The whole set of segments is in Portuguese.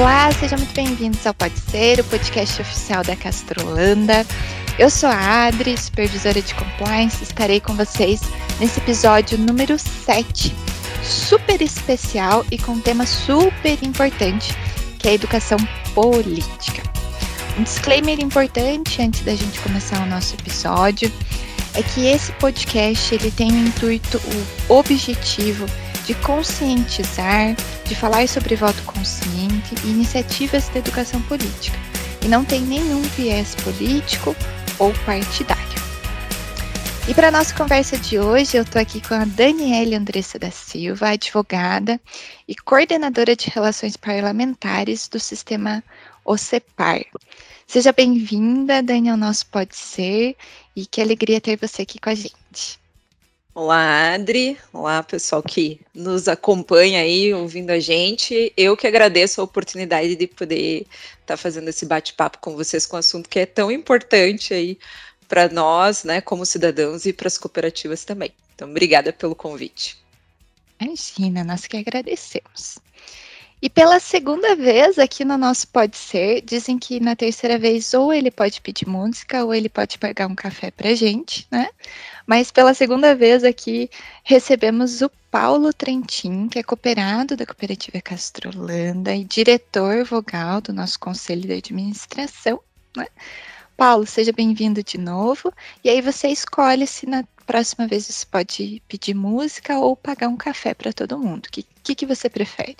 Olá, sejam muito bem-vindos ao Pode Ser, o podcast oficial da Castrolanda. Eu sou a Adri, supervisora de compliance, estarei com vocês nesse episódio número 7, super especial e com um tema super importante, que é a educação política. Um disclaimer importante antes da gente começar o nosso episódio é que esse podcast ele tem o intuito, o objetivo de conscientizar, de falar sobre voto consciente e iniciativas de educação política, e não tem nenhum viés político ou partidário. E para a nossa conversa de hoje, eu estou aqui com a Daniela Andressa da Silva, advogada e coordenadora de relações parlamentares do sistema OCEPAR. Seja bem-vinda, Dani, ao nosso Pode Ser, e que alegria ter você aqui com a gente. Olá, Adri. Olá, pessoal que nos acompanha aí, ouvindo a gente. Eu que agradeço a oportunidade de poder estar tá fazendo esse bate-papo com vocês com um assunto que é tão importante aí para nós, né, como cidadãos e para as cooperativas também. Então, obrigada pelo convite. Imagina, nós que agradecemos. E pela segunda vez aqui no nosso Pode Ser, dizem que na terceira vez ou ele pode pedir música ou ele pode pagar um café pra gente, né? Mas pela segunda vez aqui recebemos o Paulo Trentin, que é cooperado da Cooperativa Castrolanda e diretor vogal do nosso Conselho de Administração, né? Paulo, seja bem-vindo de novo. E aí você escolhe se na próxima vez você pode pedir música ou pagar um café para todo mundo. O que, que, que você prefere?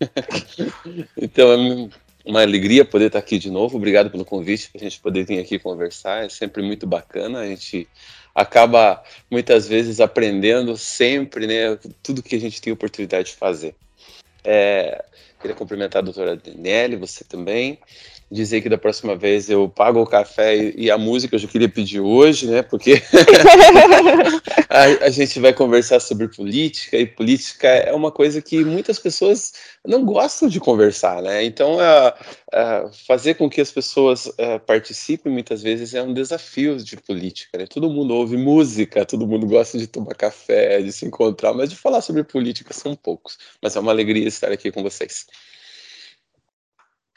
então, é uma alegria poder estar aqui de novo. Obrigado pelo convite para a gente poder vir aqui conversar. É sempre muito bacana. A gente acaba muitas vezes aprendendo sempre, né? Tudo que a gente tem oportunidade de fazer. É, queria cumprimentar a doutora Daniele, você também dizer que da próxima vez eu pago o café e, a música eu já queria pedir hoje, né? Porque a, a, gente vai conversar sobre política e política é uma coisa que muitas pessoas não gostam de conversar, né? Então, é, é, fazer com que as pessoas é, participem muitas vezes é um desafio de política, né? Todo mundo ouve música, todo mundo gosta de tomar café, de se encontrar, mas de falar sobre política são poucos. Mas é uma alegria estar aqui com vocês.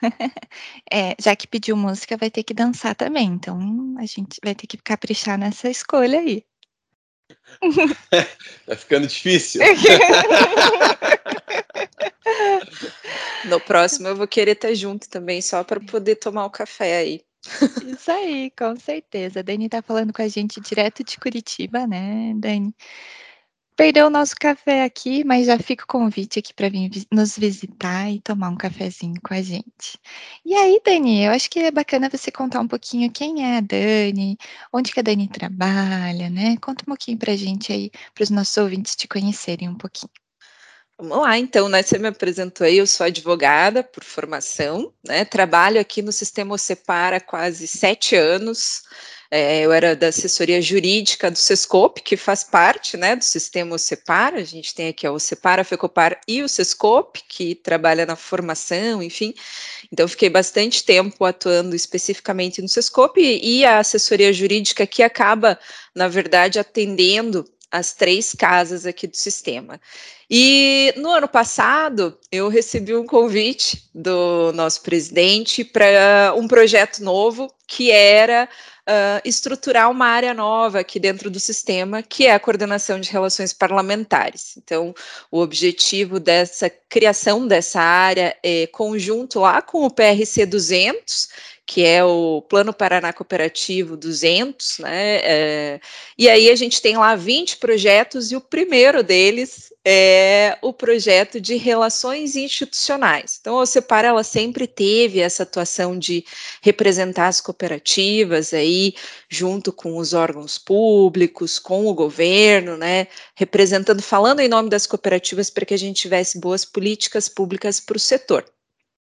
É, já que pediu música, vai ter que dançar também. Então a gente vai ter que caprichar nessa escolha aí. Tá ficando difícil. No próximo eu vou querer estar junto também, só para poder tomar o café aí. Isso aí, com certeza. A Dani tá falando com a gente direto de Curitiba, né, Dani? Perdeu o nosso café aqui, mas já fica o convite aqui para vir nos visitar e tomar um cafezinho com a gente. E aí, Dani, eu acho que é bacana você contar um pouquinho quem é a Dani, onde que a Dani trabalha, né? Conta um pouquinho para a gente aí, para os nossos ouvintes te conhecerem um pouquinho. Vamos lá, então, né? Você me apresentou aí, eu sou advogada por formação, né? Trabalho aqui no Sistema Ocepar há quase sete anos. É, eu era da assessoria jurídica do Sescope, que faz parte né, do sistema OCEPAR. A gente tem aqui a OCEPAR, a FECOPAR e o Sescope, que trabalha na formação, enfim. Então, fiquei bastante tempo atuando especificamente no Sescope e a assessoria jurídica que acaba, na verdade, atendendo as três casas aqui do sistema. E no ano passado, eu recebi um convite do nosso presidente para um projeto novo que era uh, estruturar uma área nova aqui dentro do sistema, que é a coordenação de relações parlamentares. Então, o objetivo dessa criação dessa área é conjunto lá com o PRC 200, que é o Plano Paraná Cooperativo 200, né? É, e aí a gente tem lá 20 projetos e o primeiro deles é o projeto de relações institucionais. Então, a Separa ela sempre teve essa atuação de representar as cooperativas aí junto com os órgãos públicos, com o governo, né? Representando, falando em nome das cooperativas para que a gente tivesse boas políticas públicas para o setor.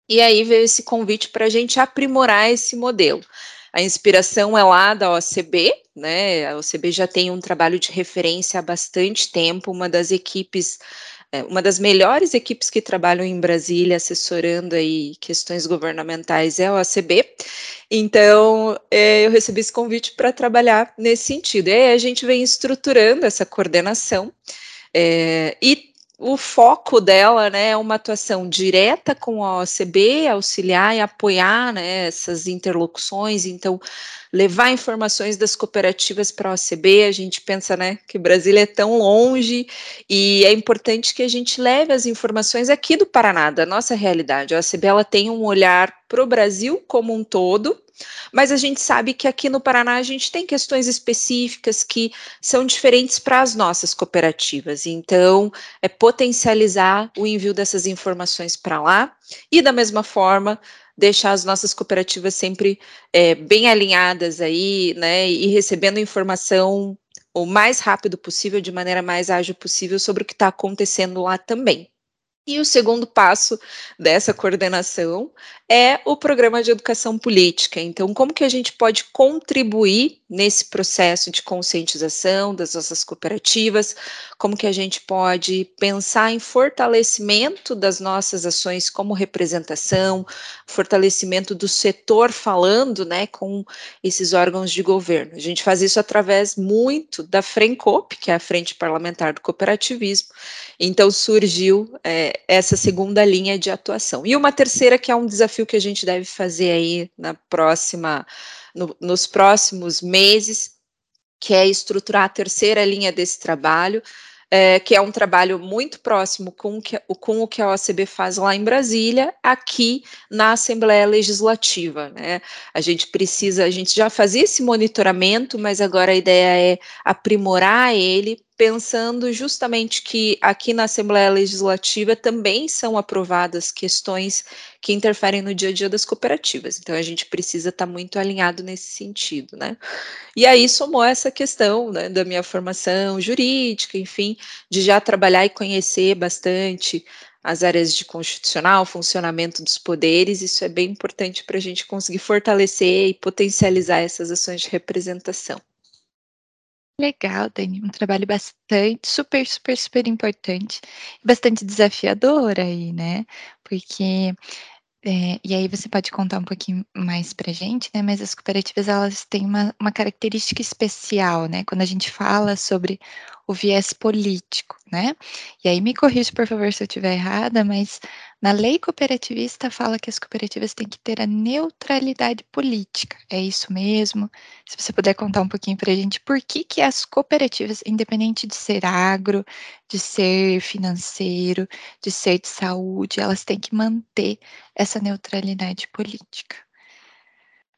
E aí veio esse convite para a gente aprimorar esse modelo. A inspiração é lá da OCB, né? A OCB já tem um trabalho de referência há bastante tempo, uma das equipes, é, uma das melhores equipes que trabalham em Brasília assessorando aí questões governamentais é a OCB. Então, é, eu recebi esse convite para trabalhar nesse sentido. E aí a gente vem estruturando essa coordenação é, e o foco dela né, é uma atuação direta com a OCB, auxiliar e apoiar né, essas interlocuções, então levar informações das cooperativas para a OCB, a gente pensa né, que Brasília é tão longe e é importante que a gente leve as informações aqui do Paraná, da nossa realidade. A OCB ela tem um olhar para o Brasil como um todo, mas a gente sabe que aqui no Paraná a gente tem questões específicas que são diferentes para as nossas cooperativas. Então, é potencializar o envio dessas informações para lá e, da mesma forma, deixar as nossas cooperativas sempre é, bem alinhadas aí, né, e recebendo informação o mais rápido possível, de maneira mais ágil possível, sobre o que está acontecendo lá também. E o segundo passo dessa coordenação é o programa de educação política. Então, como que a gente pode contribuir nesse processo de conscientização das nossas cooperativas? Como que a gente pode pensar em fortalecimento das nossas ações como representação, fortalecimento do setor falando, né, com esses órgãos de governo. A gente faz isso através muito da FRENCOP, que é a Frente Parlamentar do Cooperativismo. Então, surgiu é, essa segunda linha de atuação. E uma terceira que é um desafio que a gente deve fazer aí na próxima, no, nos próximos meses, que é estruturar a terceira linha desse trabalho, é, que é um trabalho muito próximo com, que, com o que a OCB faz lá em Brasília, aqui na Assembleia Legislativa. Né? A gente precisa, a gente já fazia esse monitoramento, mas agora a ideia é aprimorar ele pensando justamente que aqui na Assembleia Legislativa também são aprovadas questões que interferem no dia a dia das cooperativas. Então a gente precisa estar tá muito alinhado nesse sentido, né? E aí somou essa questão né, da minha formação jurídica, enfim, de já trabalhar e conhecer bastante as áreas de constitucional, funcionamento dos poderes, isso é bem importante para a gente conseguir fortalecer e potencializar essas ações de representação. Legal, Dani, um trabalho bastante, super, super, super importante, bastante desafiador aí, né? Porque é, e aí você pode contar um pouquinho mais para gente, né? Mas as cooperativas elas têm uma, uma característica especial, né? Quando a gente fala sobre o viés político, né? E aí me corrija, por favor, se eu estiver errada, mas na lei cooperativista fala que as cooperativas têm que ter a neutralidade política. É isso mesmo? Se você puder contar um pouquinho para a gente por que, que as cooperativas, independente de ser agro, de ser financeiro, de ser de saúde, elas têm que manter essa neutralidade política.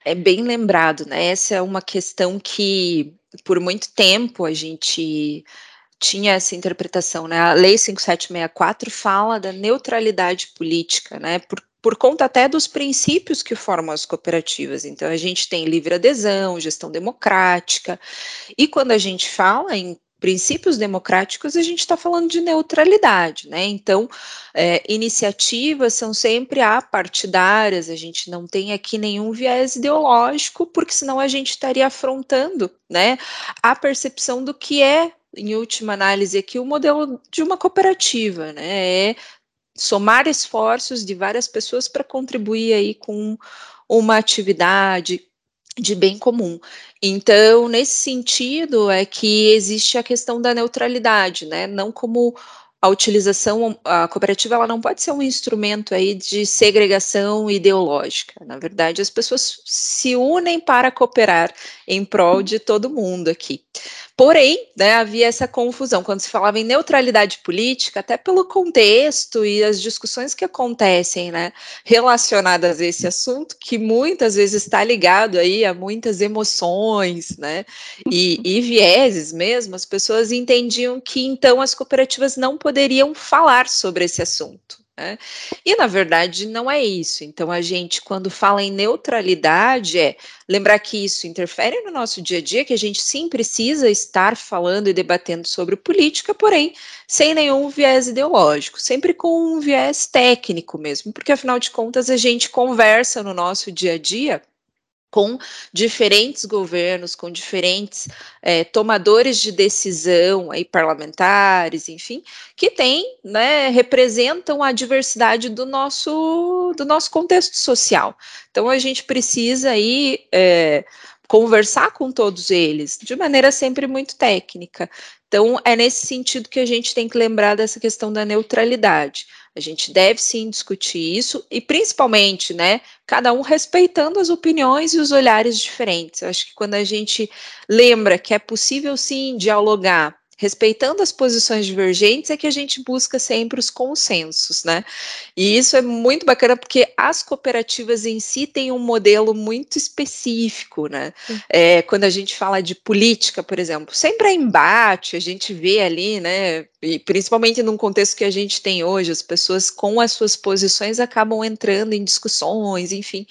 É bem lembrado, né? Essa é uma questão que por muito tempo a gente tinha essa interpretação, né? A Lei 5764 fala da neutralidade política, né? Por, por conta até dos princípios que formam as cooperativas. Então, a gente tem livre adesão, gestão democrática, e quando a gente fala em princípios democráticos, a gente está falando de neutralidade, né? Então, é, iniciativas são sempre apartidárias, a gente não tem aqui nenhum viés ideológico, porque senão a gente estaria afrontando, né, a percepção do que é em última análise, aqui o modelo de uma cooperativa, né? É somar esforços de várias pessoas para contribuir aí com uma atividade de bem comum. Então, nesse sentido, é que existe a questão da neutralidade, né? Não como a utilização, a cooperativa ela não pode ser um instrumento aí de segregação ideológica. Na verdade, as pessoas se unem para cooperar em prol de todo mundo aqui. Porém, né, havia essa confusão quando se falava em neutralidade política, até pelo contexto e as discussões que acontecem, né, relacionadas a esse assunto, que muitas vezes está ligado aí a muitas emoções, né, e, e vieses mesmo. As pessoas entendiam que então as cooperativas não poderiam falar sobre esse assunto. Né? E na verdade não é isso. Então a gente, quando fala em neutralidade, é lembrar que isso interfere no nosso dia a dia, que a gente sim precisa estar falando e debatendo sobre política, porém sem nenhum viés ideológico, sempre com um viés técnico mesmo, porque afinal de contas a gente conversa no nosso dia a dia com diferentes governos, com diferentes é, tomadores de decisão, aí parlamentares, enfim, que têm, né, representam a diversidade do nosso do nosso contexto social. Então a gente precisa aí é, conversar com todos eles, de maneira sempre muito técnica. Então, é nesse sentido que a gente tem que lembrar dessa questão da neutralidade. A gente deve sim discutir isso e principalmente, né, cada um respeitando as opiniões e os olhares diferentes. Eu acho que quando a gente lembra que é possível sim dialogar respeitando as posições divergentes, é que a gente busca sempre os consensos, né? E isso é muito bacana porque as cooperativas em si têm um modelo muito específico, né? É, quando a gente fala de política, por exemplo, sempre é embate, a gente vê ali, né? E principalmente num contexto que a gente tem hoje, as pessoas com as suas posições acabam entrando em discussões, enfim.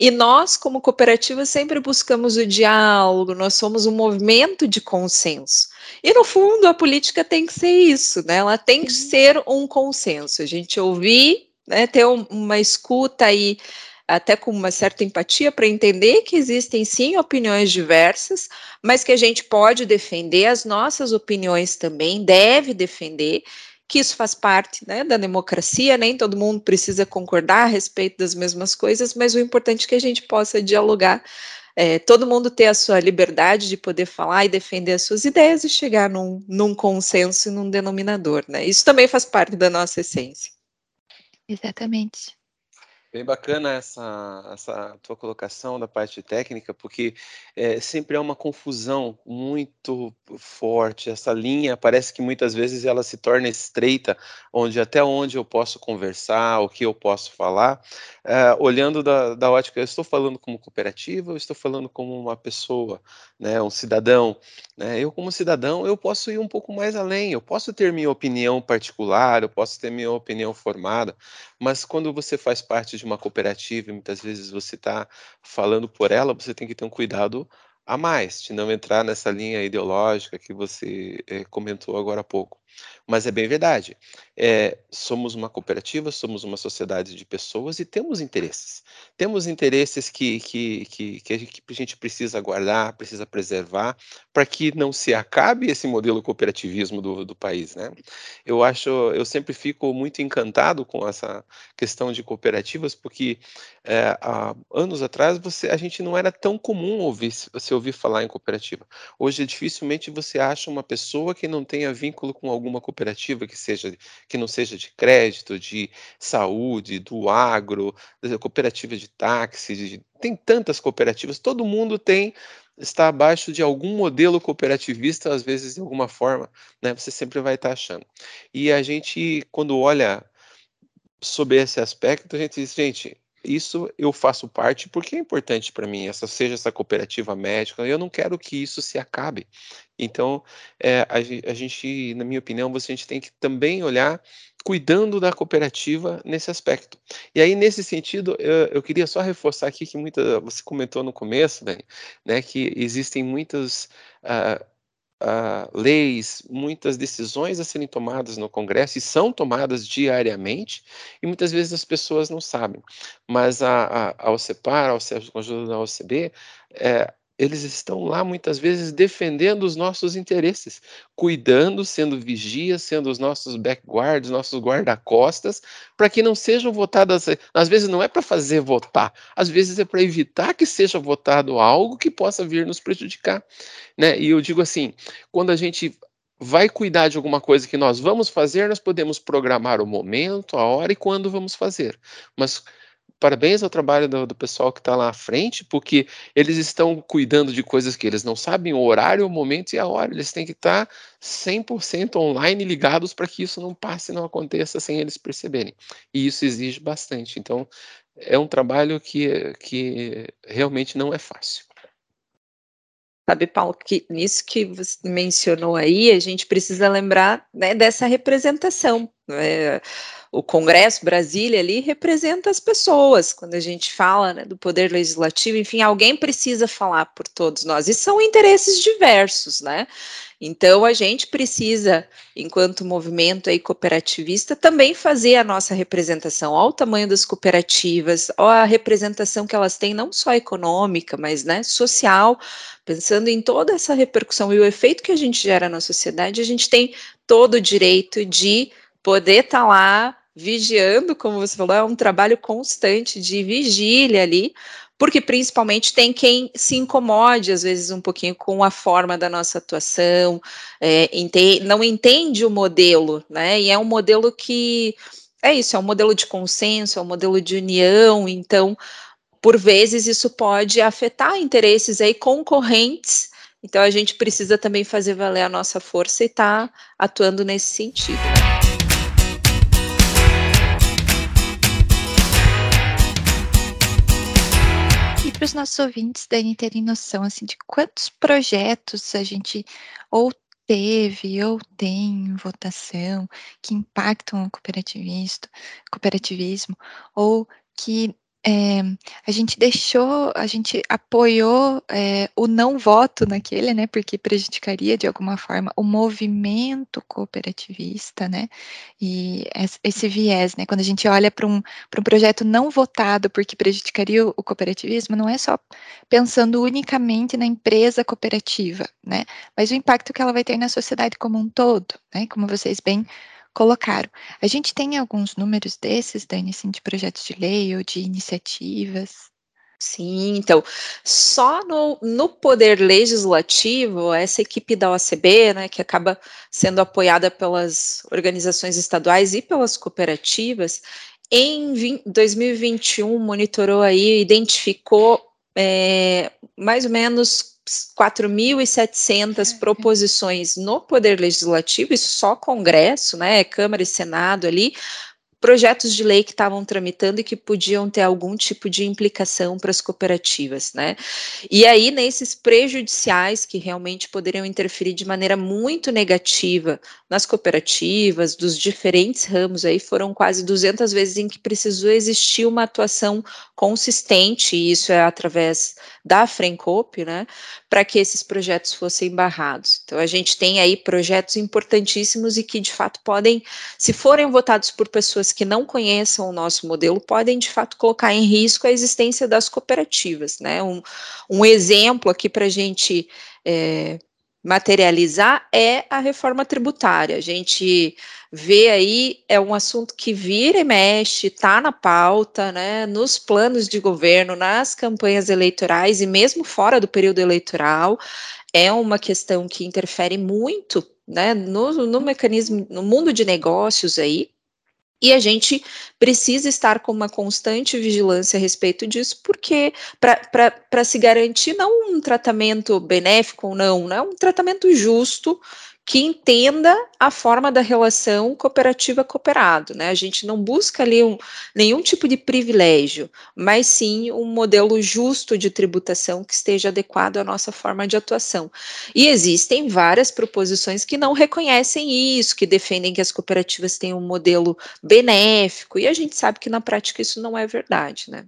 E nós, como cooperativa, sempre buscamos o diálogo, nós somos um movimento de consenso. E, no fundo, a política tem que ser isso, né? Ela tem que ser um consenso. A gente ouvir, né, ter um, uma escuta aí, até com uma certa empatia, para entender que existem, sim, opiniões diversas, mas que a gente pode defender as nossas opiniões também, deve defender, que isso faz parte né, da democracia, nem todo mundo precisa concordar a respeito das mesmas coisas, mas o importante é que a gente possa dialogar, é, todo mundo ter a sua liberdade de poder falar e defender as suas ideias e chegar num, num consenso e num denominador, né? Isso também faz parte da nossa essência. Exatamente. Bem bacana essa, essa tua colocação da parte técnica, porque é, sempre há uma confusão muito forte. Essa linha parece que muitas vezes ela se torna estreita, onde até onde eu posso conversar, o que eu posso falar, é, olhando da, da ótica, eu estou falando como cooperativa, eu estou falando como uma pessoa, né, um cidadão. Né? Eu, como cidadão, eu posso ir um pouco mais além, eu posso ter minha opinião particular, eu posso ter minha opinião formada, mas quando você faz parte de uma cooperativa e muitas vezes você está falando por ela, você tem que ter um cuidado a mais, de não entrar nessa linha ideológica que você é, comentou agora há pouco. Mas é bem verdade. É, somos uma cooperativa, somos uma sociedade de pessoas e temos interesses. Temos interesses que, que, que, que, a, gente, precisa guardar, precisa preservar, para que não se acabe esse modelo cooperativismo do, do país. Né? Eu acho, eu sempre fico muito encantado com essa questão de cooperativas, porque é, há anos atrás você, a gente não era tão comum ouvir, se ouvir falar em cooperativa. Hoje, dificilmente você acha uma pessoa que não tenha vínculo com alguma cooperativa que seja que não seja de crédito, de saúde, do agro, cooperativa de táxi, de, tem tantas cooperativas, todo mundo tem está abaixo de algum modelo cooperativista, às vezes de alguma forma, né? Você sempre vai estar achando. E a gente, quando olha sobre esse aspecto, a gente diz, gente, isso eu faço parte porque é importante para mim, essa seja essa cooperativa médica, eu não quero que isso se acabe. Então, é, a, a, gente, na minha opinião, você, a gente tem que também olhar cuidando da cooperativa nesse aspecto. E aí, nesse sentido, eu, eu queria só reforçar aqui que muita, você comentou no começo, Dani, né, que existem muitas uh, uh, leis, muitas decisões a serem tomadas no Congresso e são tomadas diariamente, e muitas vezes as pessoas não sabem. Mas a, a, a OCEPAR, a conjunto da OCB, é, eles estão lá muitas vezes defendendo os nossos interesses, cuidando, sendo vigias, sendo os nossos backguards, nossos guarda-costas, para que não sejam votadas. Às vezes não é para fazer votar, às vezes é para evitar que seja votado algo que possa vir nos prejudicar. Né? E eu digo assim: quando a gente vai cuidar de alguma coisa que nós vamos fazer, nós podemos programar o momento, a hora e quando vamos fazer. Mas parabéns ao trabalho do, do pessoal que está lá à frente, porque eles estão cuidando de coisas que eles não sabem o horário, o momento e a hora. Eles têm que estar tá 100% online ligados para que isso não passe, não aconteça sem eles perceberem. E isso exige bastante. Então, é um trabalho que, que realmente não é fácil. Sabe, Paulo, que nisso que você mencionou aí, a gente precisa lembrar né, dessa representação. Né? O Congresso, Brasília ali, representa as pessoas. Quando a gente fala né, do poder legislativo, enfim, alguém precisa falar por todos nós. E são interesses diversos, né? Então a gente precisa, enquanto movimento aí cooperativista, também fazer a nossa representação ao tamanho das cooperativas, a representação que elas têm não só econômica, mas né, social, pensando em toda essa repercussão e o efeito que a gente gera na sociedade, a gente tem todo o direito de poder estar tá lá vigiando, como você falou, é um trabalho constante de vigília ali, porque principalmente tem quem se incomode às vezes um pouquinho com a forma da nossa atuação, é, ente não entende o modelo, né? E é um modelo que é isso, é um modelo de consenso, é um modelo de união, então por vezes isso pode afetar interesses aí concorrentes. Então a gente precisa também fazer valer a nossa força e estar tá atuando nesse sentido. Os nossos ouvintes Dani, terem noção assim de quantos projetos a gente ou teve ou tem votação que impactam o cooperativismo ou que é, a gente deixou, a gente apoiou é, o não voto naquele, né, porque prejudicaria de alguma forma o movimento cooperativista, né, e esse viés, né, quando a gente olha para um, um projeto não votado porque prejudicaria o, o cooperativismo, não é só pensando unicamente na empresa cooperativa, né, mas o impacto que ela vai ter na sociedade como um todo, né, como vocês bem colocaram. A gente tem alguns números desses, Dani, assim, de projetos de lei ou de iniciativas? Sim, então, só no, no poder legislativo, essa equipe da OCB, né, que acaba sendo apoiada pelas organizações estaduais e pelas cooperativas, em 20, 2021 monitorou aí, identificou é, mais ou menos 4.700 proposições no Poder Legislativo, isso só Congresso, né, Câmara e Senado ali, projetos de lei que estavam tramitando e que podiam ter algum tipo de implicação para as cooperativas, né? E aí, nesses prejudiciais que realmente poderiam interferir de maneira muito negativa nas cooperativas, dos diferentes ramos aí, foram quase 200 vezes em que precisou existir uma atuação consistente, e isso é através da Frencope, né, para que esses projetos fossem barrados. Então, a gente tem aí projetos importantíssimos e que, de fato, podem, se forem votados por pessoas pessoas que não conheçam o nosso modelo podem, de fato, colocar em risco a existência das cooperativas. Né? Um, um exemplo aqui para a gente é, materializar é a reforma tributária. A gente vê aí, é um assunto que vira e mexe, está na pauta, né, nos planos de governo, nas campanhas eleitorais e mesmo fora do período eleitoral. É uma questão que interfere muito né, no, no mecanismo, no mundo de negócios aí, e a gente precisa estar com uma constante vigilância a respeito disso, porque para se garantir não um tratamento benéfico ou não, né, um tratamento justo que entenda a forma da relação cooperativa-cooperado. Né? A gente não busca ali um, nenhum tipo de privilégio, mas sim um modelo justo de tributação que esteja adequado à nossa forma de atuação. E existem várias proposições que não reconhecem isso, que defendem que as cooperativas têm um modelo benéfico, e a gente sabe que na prática isso não é verdade. Né?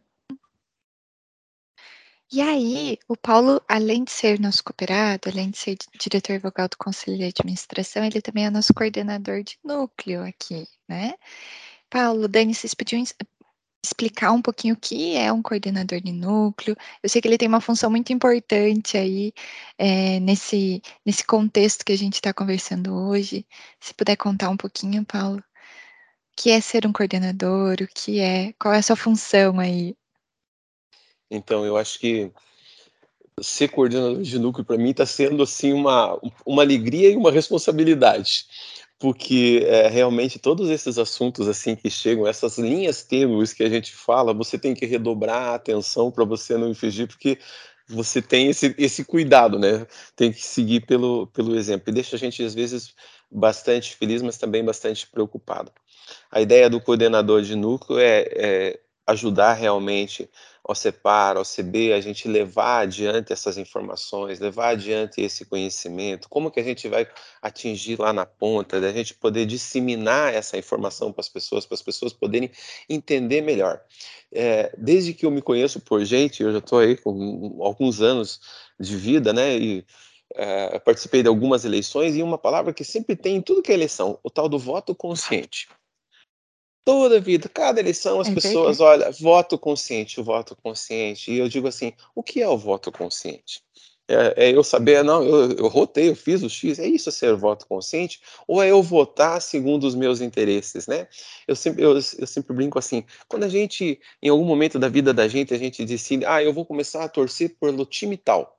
E aí, o Paulo, além de ser nosso cooperado, além de ser diretor vogal do Conselho de Administração, ele também é nosso coordenador de núcleo aqui, né? Paulo, Dani, vocês podiam explicar um pouquinho o que é um coordenador de núcleo? Eu sei que ele tem uma função muito importante aí é, nesse, nesse contexto que a gente está conversando hoje. Se puder contar um pouquinho, Paulo, o que é ser um coordenador, o que é, qual é a sua função aí? Então, eu acho que ser coordenador de núcleo para mim está sendo assim uma, uma alegria e uma responsabilidade, porque é, realmente todos esses assuntos assim que chegam, essas linhas tênues que a gente fala, você tem que redobrar a atenção para você não infringir, porque você tem esse, esse cuidado, né? Tem que seguir pelo, pelo exemplo. E deixa a gente, às vezes, bastante feliz, mas também bastante preocupado. A ideia do coordenador de núcleo é, é ajudar realmente ao CEPAR, ao CB, a gente levar adiante essas informações, levar adiante esse conhecimento, como que a gente vai atingir lá na ponta, da gente poder disseminar essa informação para as pessoas, para as pessoas poderem entender melhor. É, desde que eu me conheço por gente, eu já estou aí com alguns anos de vida, né, e é, participei de algumas eleições, e uma palavra que sempre tem em tudo que é eleição, o tal do voto consciente toda a vida, cada eleição, as é pessoas, olha, voto consciente, o voto consciente. E eu digo assim: o que é o voto consciente? É, é eu saber, não, eu, eu rotei, eu fiz o X, é isso ser voto consciente? Ou é eu votar segundo os meus interesses, né? Eu sempre, eu, eu sempre brinco assim, quando a gente, em algum momento da vida da gente, a gente decide, ah, eu vou começar a torcer pelo time tal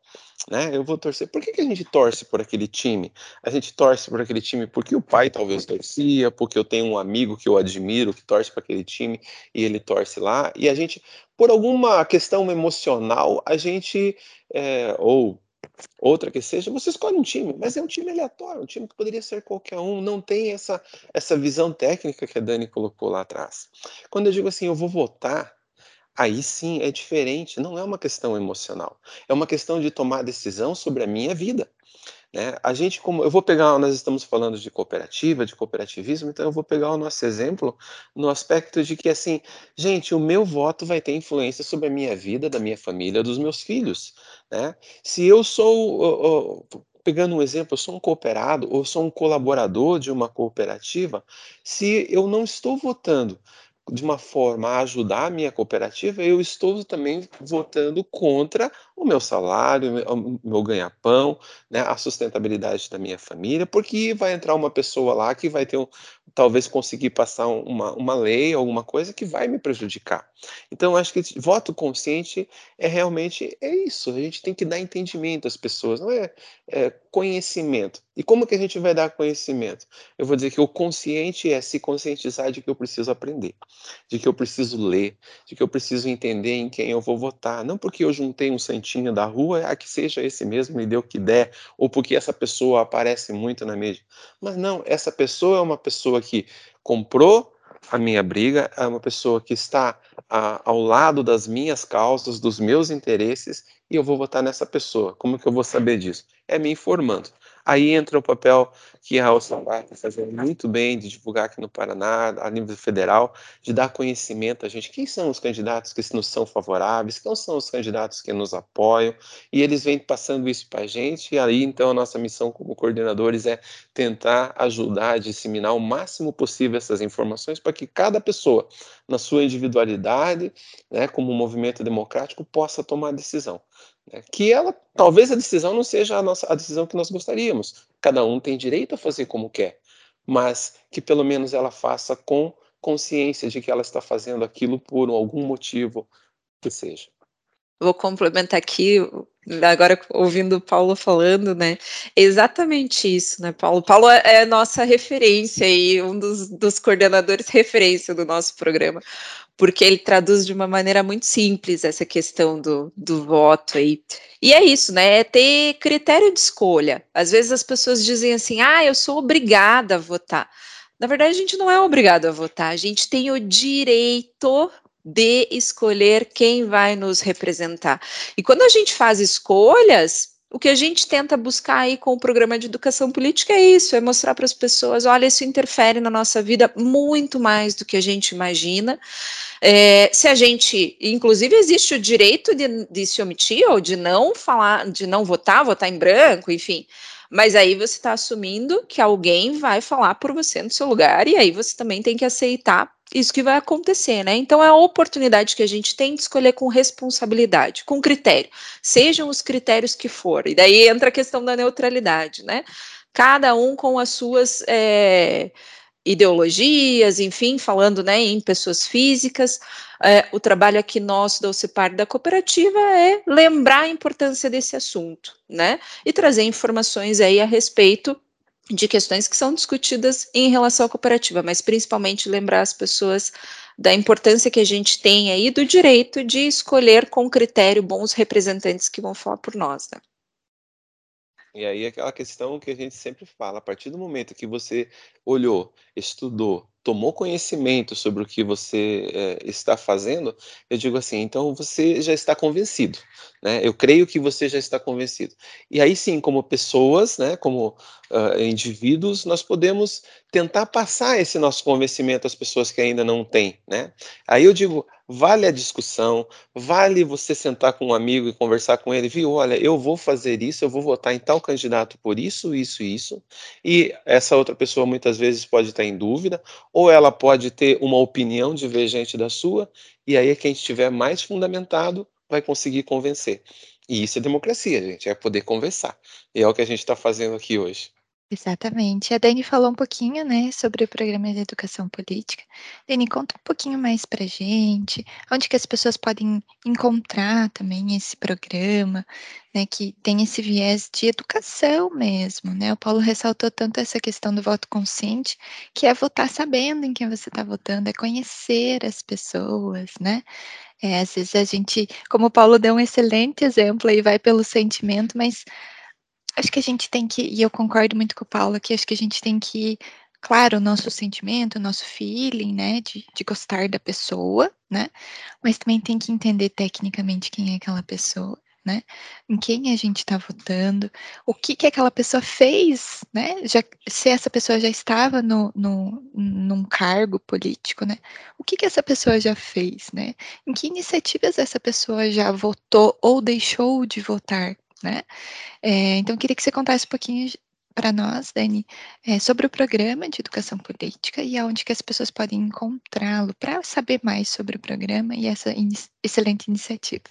né? Eu vou torcer. Por que, que a gente torce por aquele time? A gente torce por aquele time porque o pai talvez torcia, porque eu tenho um amigo que eu admiro que torce para aquele time e ele torce lá. E a gente, por alguma questão emocional, a gente, é, ou outra que seja, você escolhe um time, mas é um time aleatório, um time que poderia ser qualquer um, não tem essa, essa visão técnica que a Dani colocou lá atrás. Quando eu digo assim, eu vou votar, Aí sim é diferente, não é uma questão emocional, é uma questão de tomar decisão sobre a minha vida. Né? A gente, como eu vou pegar, nós estamos falando de cooperativa, de cooperativismo, então eu vou pegar o nosso exemplo no aspecto de que assim, gente, o meu voto vai ter influência sobre a minha vida, da minha família, dos meus filhos. Né? Se eu sou pegando um exemplo, eu sou um cooperado ou sou um colaborador de uma cooperativa, se eu não estou votando de uma forma a ajudar a minha cooperativa, eu estou também votando contra o meu salário, o meu ganha-pão, né, a sustentabilidade da minha família, porque vai entrar uma pessoa lá que vai ter talvez conseguir passar uma, uma lei, alguma coisa que vai me prejudicar. Então, acho que voto consciente é realmente é isso. A gente tem que dar entendimento às pessoas, não é, é conhecimento. E como que a gente vai dar conhecimento? Eu vou dizer que o consciente é se conscientizar de que eu preciso aprender, de que eu preciso ler, de que eu preciso entender em quem eu vou votar. Não porque eu juntei um santinho da rua, a que seja esse mesmo, me dê o que der, ou porque essa pessoa aparece muito na mídia. Mas não, essa pessoa é uma pessoa que comprou a minha briga, é uma pessoa que está a, ao lado das minhas causas, dos meus interesses, e eu vou votar nessa pessoa. Como que eu vou saber disso? É me informando. Aí entra o papel que a Alçambar está fazendo muito bem de divulgar aqui no Paraná, a nível federal, de dar conhecimento a gente. Quem são os candidatos que nos são favoráveis? Quem são os candidatos que nos apoiam? E eles vêm passando isso para a gente. E aí, então, a nossa missão como coordenadores é tentar ajudar a disseminar o máximo possível essas informações para que cada pessoa, na sua individualidade, né, como movimento democrático, possa tomar decisão. Né? Que ela, talvez a decisão não seja a, nossa, a decisão que nós gostaríamos. Cada um tem direito a fazer como quer, mas que pelo menos ela faça com consciência de que ela está fazendo aquilo por algum motivo que seja. Vou complementar aqui, agora ouvindo o Paulo falando, né? Exatamente isso, né, Paulo? Paulo é, é nossa referência e um dos, dos coordenadores referência do nosso programa porque ele traduz de uma maneira muito simples essa questão do, do voto aí. E é isso, né? É ter critério de escolha. Às vezes as pessoas dizem assim: ah, eu sou obrigada a votar. Na verdade, a gente não é obrigado a votar, a gente tem o direito de escolher quem vai nos representar. E quando a gente faz escolhas, o que a gente tenta buscar aí com o programa de educação política é isso, é mostrar para as pessoas, olha, isso interfere na nossa vida muito mais do que a gente imagina. É, se a gente, inclusive, existe o direito de, de se omitir ou de não falar, de não votar, votar em branco, enfim. Mas aí você está assumindo que alguém vai falar por você no seu lugar, e aí você também tem que aceitar isso que vai acontecer, né? Então é a oportunidade que a gente tem de escolher com responsabilidade, com critério, sejam os critérios que forem. E daí entra a questão da neutralidade, né? Cada um com as suas é, ideologias, enfim, falando né, em pessoas físicas. É, o trabalho aqui nosso da UCPAR da cooperativa é lembrar a importância desse assunto, né? E trazer informações aí a respeito de questões que são discutidas em relação à cooperativa, mas principalmente lembrar as pessoas da importância que a gente tem aí do direito de escolher com critério bons representantes que vão falar por nós, né? E aí aquela questão que a gente sempre fala, a partir do momento que você olhou, estudou, tomou conhecimento sobre o que você é, está fazendo, eu digo assim, então você já está convencido, né? Eu creio que você já está convencido. E aí sim, como pessoas, né, como uh, indivíduos, nós podemos tentar passar esse nosso convencimento às pessoas que ainda não têm, né? Aí eu digo, vale a discussão, vale você sentar com um amigo e conversar com ele, viu? Olha, eu vou fazer isso, eu vou votar em tal candidato por isso, isso, isso. E essa outra pessoa muitas vezes pode estar em dúvida, ou ela pode ter uma opinião divergente da sua, e aí quem estiver mais fundamentado vai conseguir convencer. E isso é democracia, gente, é poder conversar. E é o que a gente está fazendo aqui hoje. Exatamente. A Dani falou um pouquinho, né, sobre o programa de educação política. Dani, conta um pouquinho mais pra gente, onde que as pessoas podem encontrar também esse programa, né, que tem esse viés de educação mesmo, né? O Paulo ressaltou tanto essa questão do voto consciente, que é votar sabendo em quem você está votando, é conhecer as pessoas, né? É, às vezes a gente, como o Paulo deu um excelente exemplo aí, vai pelo sentimento, mas acho que a gente tem que, e eu concordo muito com o Paulo aqui, acho que a gente tem que, claro, o nosso sentimento, o nosso feeling, né, de, de gostar da pessoa, né, mas também tem que entender tecnicamente quem é aquela pessoa, né, em quem a gente está votando, o que que aquela pessoa fez, né, já, se essa pessoa já estava no, no, num cargo político, né, o que que essa pessoa já fez, né, em que iniciativas essa pessoa já votou ou deixou de votar, né? É, então, queria que você contasse um pouquinho para nós, Dani, é, sobre o programa de educação política e aonde que as pessoas podem encontrá-lo para saber mais sobre o programa e essa in excelente iniciativa.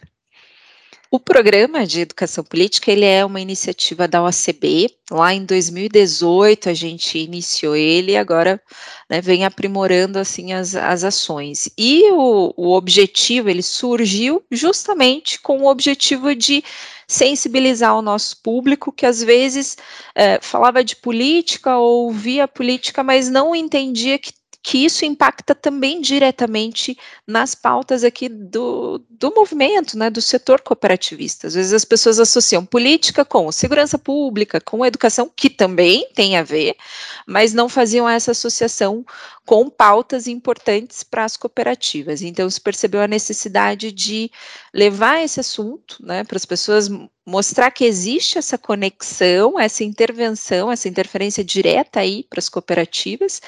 O programa de educação política ele é uma iniciativa da OCB. Lá em 2018 a gente iniciou ele e agora né, vem aprimorando assim as, as ações. E o, o objetivo ele surgiu justamente com o objetivo de sensibilizar o nosso público que às vezes é, falava de política ou via política, mas não entendia que que isso impacta também diretamente nas pautas aqui do, do movimento, né, do setor cooperativista. Às vezes as pessoas associam política com segurança pública, com educação, que também tem a ver, mas não faziam essa associação com pautas importantes para as cooperativas. Então, se percebeu a necessidade de levar esse assunto né, para as pessoas mostrar que existe essa conexão, essa intervenção, essa interferência direta aí para as cooperativas,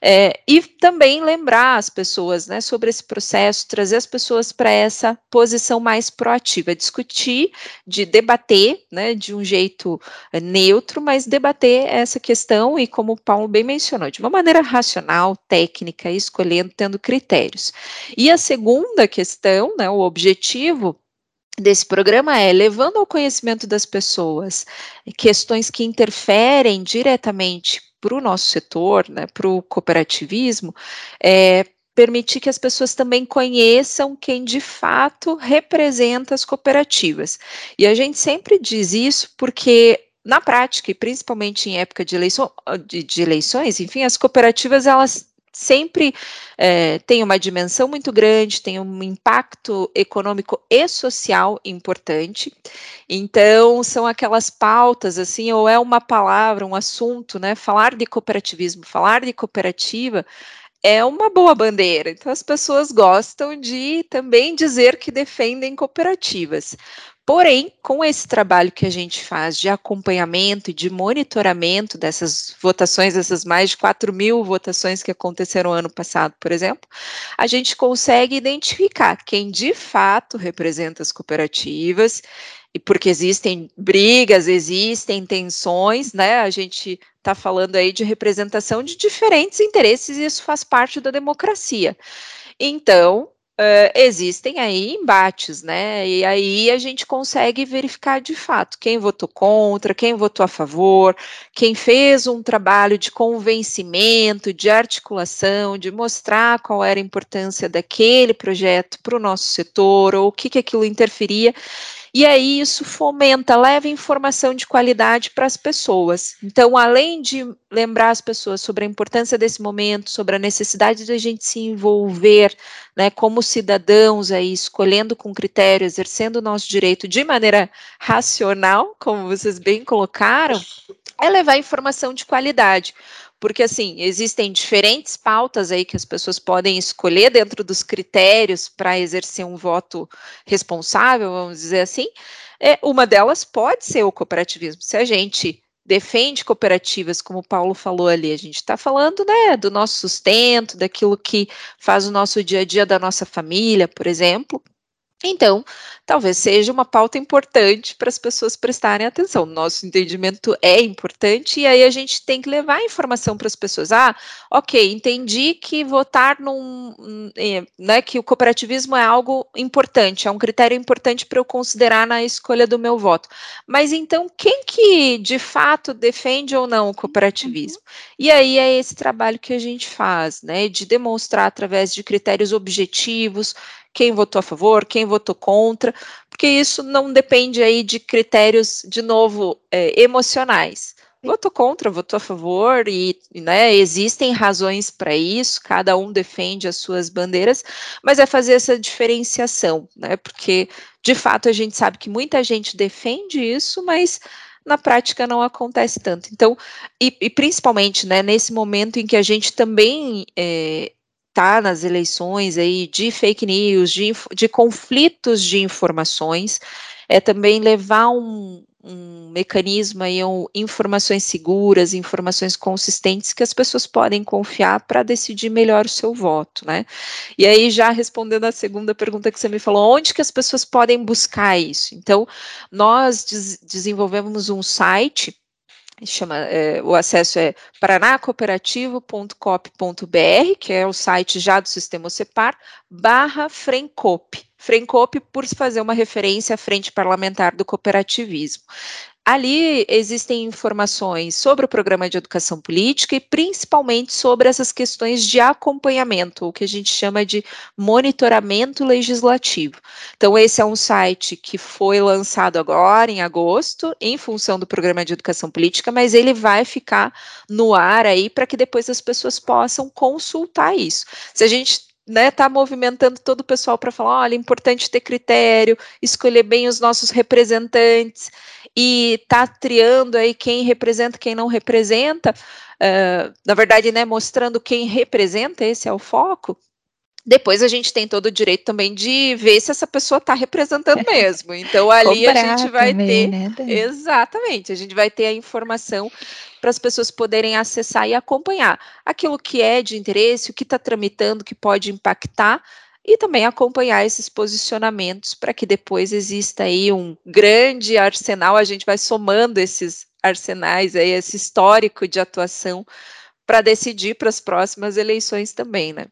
é, e também lembrar as pessoas né, sobre esse processo, trazer as pessoas para essa posição mais proativa, discutir, de debater, né, de um jeito é, neutro, mas debater essa questão e, como o Paulo bem mencionou, de uma maneira racional, técnica, escolhendo, tendo critérios. E a segunda questão, né, o objetivo desse programa é levando ao conhecimento das pessoas questões que interferem diretamente para o nosso setor, né, para o cooperativismo, é, permitir que as pessoas também conheçam quem de fato representa as cooperativas. E a gente sempre diz isso porque na prática, e principalmente em época de, eleição, de, de eleições, enfim, as cooperativas elas sempre é, tem uma dimensão muito grande, tem um impacto econômico e social importante. Então, são aquelas pautas, assim, ou é uma palavra, um assunto, né? Falar de cooperativismo, falar de cooperativa é uma boa bandeira. Então, as pessoas gostam de também dizer que defendem cooperativas. Porém, com esse trabalho que a gente faz de acompanhamento e de monitoramento dessas votações, dessas mais de 4 mil votações que aconteceram ano passado, por exemplo, a gente consegue identificar quem de fato representa as cooperativas, e porque existem brigas, existem tensões, né? A gente está falando aí de representação de diferentes interesses e isso faz parte da democracia. Então, Uh, existem aí embates, né? E aí a gente consegue verificar de fato quem votou contra, quem votou a favor, quem fez um trabalho de convencimento, de articulação, de mostrar qual era a importância daquele projeto para o nosso setor, ou o que, que aquilo interferia. E aí isso fomenta, leva informação de qualidade para as pessoas. Então, além de lembrar as pessoas sobre a importância desse momento, sobre a necessidade de a gente se envolver, né, como cidadãos aí, escolhendo com critério, exercendo o nosso direito de maneira racional, como vocês bem colocaram, é levar informação de qualidade porque assim, existem diferentes pautas aí que as pessoas podem escolher dentro dos critérios para exercer um voto responsável, vamos dizer assim. É, uma delas pode ser o cooperativismo. Se a gente defende cooperativas, como o Paulo falou ali, a gente está falando né, do nosso sustento, daquilo que faz o nosso dia a dia da nossa família, por exemplo. Então, talvez seja uma pauta importante para as pessoas prestarem atenção. Nosso entendimento é importante e aí a gente tem que levar a informação para as pessoas. Ah, ok, entendi que votar num, é, né, que o cooperativismo é algo importante, é um critério importante para eu considerar na escolha do meu voto. Mas então, quem que de fato defende ou não o cooperativismo? E aí é esse trabalho que a gente faz, né, de demonstrar através de critérios objetivos quem votou a favor, quem votou contra, porque isso não depende aí de critérios, de novo, é, emocionais. Votou contra, votou a favor, e né, existem razões para isso, cada um defende as suas bandeiras, mas é fazer essa diferenciação, né? Porque de fato a gente sabe que muita gente defende isso, mas na prática não acontece tanto. Então, e, e principalmente né, nesse momento em que a gente também é, está nas eleições aí de fake news, de, de conflitos de informações, é também levar um, um mecanismo aí, um, informações seguras, informações consistentes que as pessoas podem confiar para decidir melhor o seu voto, né? E aí, já respondendo a segunda pergunta que você me falou, onde que as pessoas podem buscar isso? Então, nós des desenvolvemos um site chama, é, o acesso é paranacooperativo.cop.br, que é o site já do Sistema Cepar, barra Frencop. Frencop por fazer uma referência à frente parlamentar do cooperativismo. Ali existem informações sobre o programa de educação política e principalmente sobre essas questões de acompanhamento, o que a gente chama de monitoramento legislativo. Então, esse é um site que foi lançado agora, em agosto, em função do programa de educação política, mas ele vai ficar no ar aí para que depois as pessoas possam consultar isso. Se a gente né, tá movimentando todo o pessoal para falar, olha, é importante ter critério, escolher bem os nossos representantes e tá triando aí quem representa, quem não representa, uh, na verdade, né, mostrando quem representa, esse é o foco. Depois a gente tem todo o direito também de ver se essa pessoa está representando mesmo. Então ali a gente vai também, ter. Né, exatamente, a gente vai ter a informação para as pessoas poderem acessar e acompanhar aquilo que é de interesse, o que está tramitando, que pode impactar, e também acompanhar esses posicionamentos para que depois exista aí um grande arsenal, a gente vai somando esses arsenais aí, esse histórico de atuação para decidir para as próximas eleições também, né?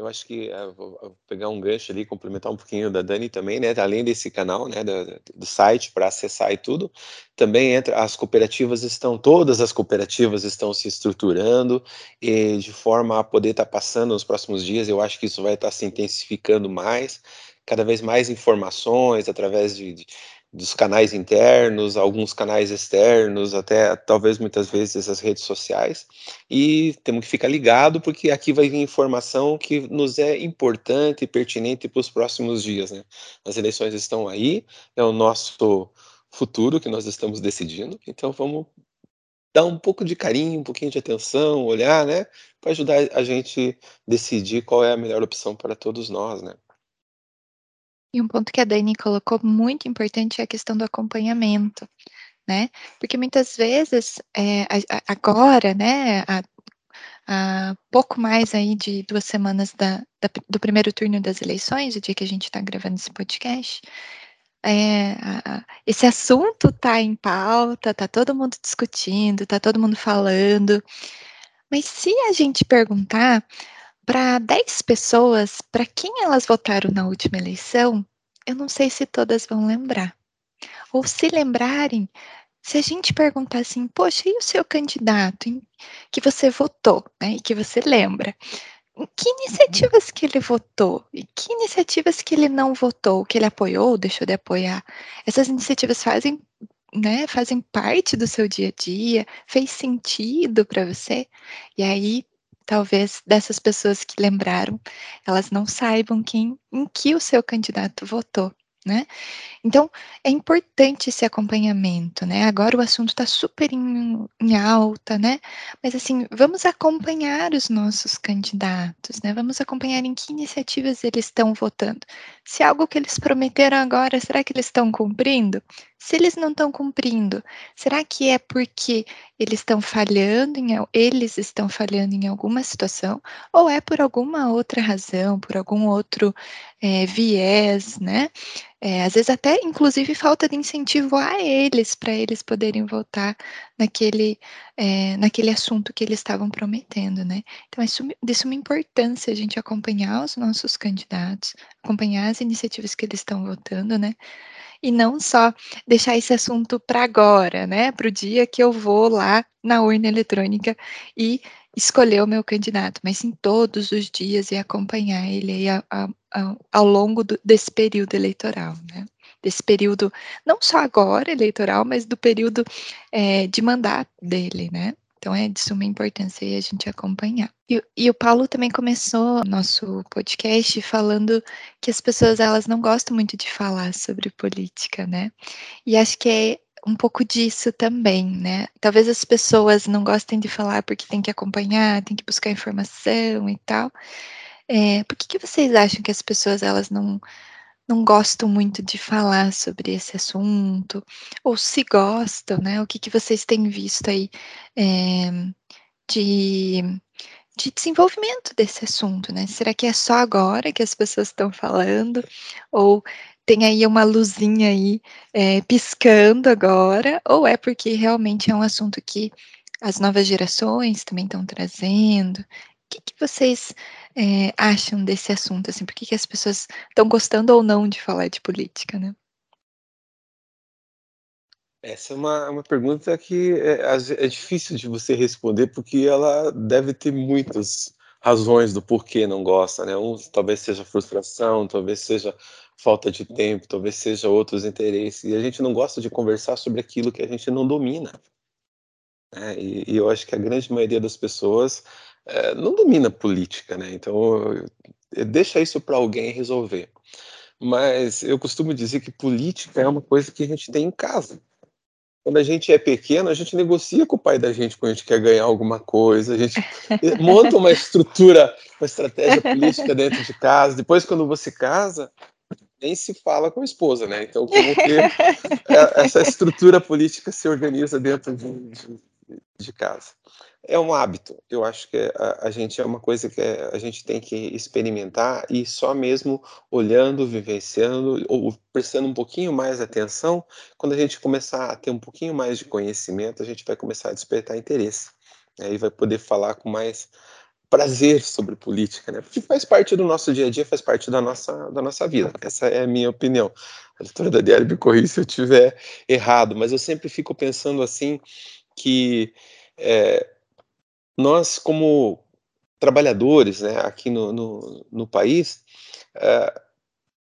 Eu acho que uh, vou pegar um gancho ali, complementar um pouquinho da Dani também, né? Além desse canal, né, do, do site para acessar e tudo, também entra as cooperativas estão, todas as cooperativas estão se estruturando e de forma a poder estar tá passando nos próximos dias. Eu acho que isso vai estar tá se intensificando mais, cada vez mais informações através de, de dos canais internos, alguns canais externos, até talvez muitas vezes as redes sociais. E temos que ficar ligado porque aqui vai vir informação que nos é importante e pertinente para os próximos dias. Né? As eleições estão aí, é o nosso futuro que nós estamos decidindo, então vamos dar um pouco de carinho, um pouquinho de atenção, olhar, né, para ajudar a gente decidir qual é a melhor opção para todos nós, né? E um ponto que a Dani colocou muito importante é a questão do acompanhamento, né? Porque muitas vezes, é, agora, né, há, há, pouco mais aí de duas semanas da, da, do primeiro turno das eleições, o dia que a gente está gravando esse podcast, é, esse assunto está em pauta, está todo mundo discutindo, está todo mundo falando, mas se a gente perguntar para 10 pessoas, para quem elas votaram na última eleição, eu não sei se todas vão lembrar. Ou se lembrarem, se a gente perguntar assim, poxa, e o seu candidato em que você votou, né, e que você lembra? Em que iniciativas que ele votou? E que iniciativas que ele não votou, que ele apoiou, deixou de apoiar? Essas iniciativas fazem, né, fazem parte do seu dia a dia? Fez sentido para você? E aí talvez dessas pessoas que lembraram, elas não saibam quem, em que o seu candidato votou. Né? Então, é importante esse acompanhamento, né? Agora o assunto está super em, em, alta, né? Mas assim, vamos acompanhar os nossos candidatos, né? Vamos acompanhar em que iniciativas eles estão votando. Se algo que eles prometeram agora, será que eles estão cumprindo? Se eles não estão cumprindo, será que é porque eles estão falhando em eles estão falhando em alguma situação ou é por alguma outra razão, por algum outro é, viés, né? É, às vezes até, inclusive, falta de incentivo a eles para eles poderem voltar naquele, é, naquele assunto que eles estavam prometendo, né? Então é de suma importância a gente acompanhar os nossos candidatos, acompanhar as iniciativas que eles estão votando, né? E não só deixar esse assunto para agora, né? Para o dia que eu vou lá na urna eletrônica e escolher o meu candidato, mas sim todos os dias e acompanhar ele a, a, a, ao longo do, desse período eleitoral, né? Desse período, não só agora eleitoral, mas do período é, de mandato dele, né? Então é de suma importância a gente acompanhar. E, e, o Paulo também começou nosso podcast falando que as pessoas elas não gostam muito de falar sobre política, né? E acho que é um pouco disso também, né? Talvez as pessoas não gostem de falar porque tem que acompanhar, tem que buscar informação e tal. É, por que, que vocês acham que as pessoas elas não não gostam muito de falar sobre esse assunto, ou se gostam, né? O que, que vocês têm visto aí é, de, de desenvolvimento desse assunto, né? Será que é só agora que as pessoas estão falando, ou tem aí uma luzinha aí é, piscando agora, ou é porque realmente é um assunto que as novas gerações também estão trazendo, que, que vocês é, acham desse assunto? Assim, por que, que as pessoas estão gostando ou não de falar de política, né? Essa é uma, uma pergunta que é, é, difícil de você responder, porque ela deve ter muitas razões do porquê não gosta, né? Um, talvez seja frustração, talvez seja falta de tempo, talvez seja outros interesses. E a gente não gosta de conversar sobre aquilo que a gente não domina. Né? E, e eu acho que a grande maioria das pessoas é, não domina política, né? Então deixa isso para alguém resolver. Mas eu costumo dizer que política é uma coisa que a gente tem em casa. Quando a gente é pequeno, a gente negocia com o pai da gente quando a gente quer ganhar alguma coisa, a gente monta uma estrutura, uma estratégia política dentro de casa. Depois, quando você casa, nem se fala com a esposa, né? Então, como que essa estrutura política se organiza dentro de, de, de casa? É um hábito. Eu acho que a, a, gente é uma coisa que a gente tem que experimentar e só mesmo olhando, vivenciando ou prestando um pouquinho mais atenção, quando a gente começar a ter um pouquinho mais de conhecimento, a gente vai começar a despertar interesse. Aí vai poder falar com mais prazer sobre política, né? Porque faz parte do nosso dia a dia, faz parte da nossa, da nossa vida. Essa é a minha opinião. A doutora Daniela me corrija se eu estiver errado, mas eu sempre fico pensando assim que é, nós, como trabalhadores né, aqui no, no, no país, uh,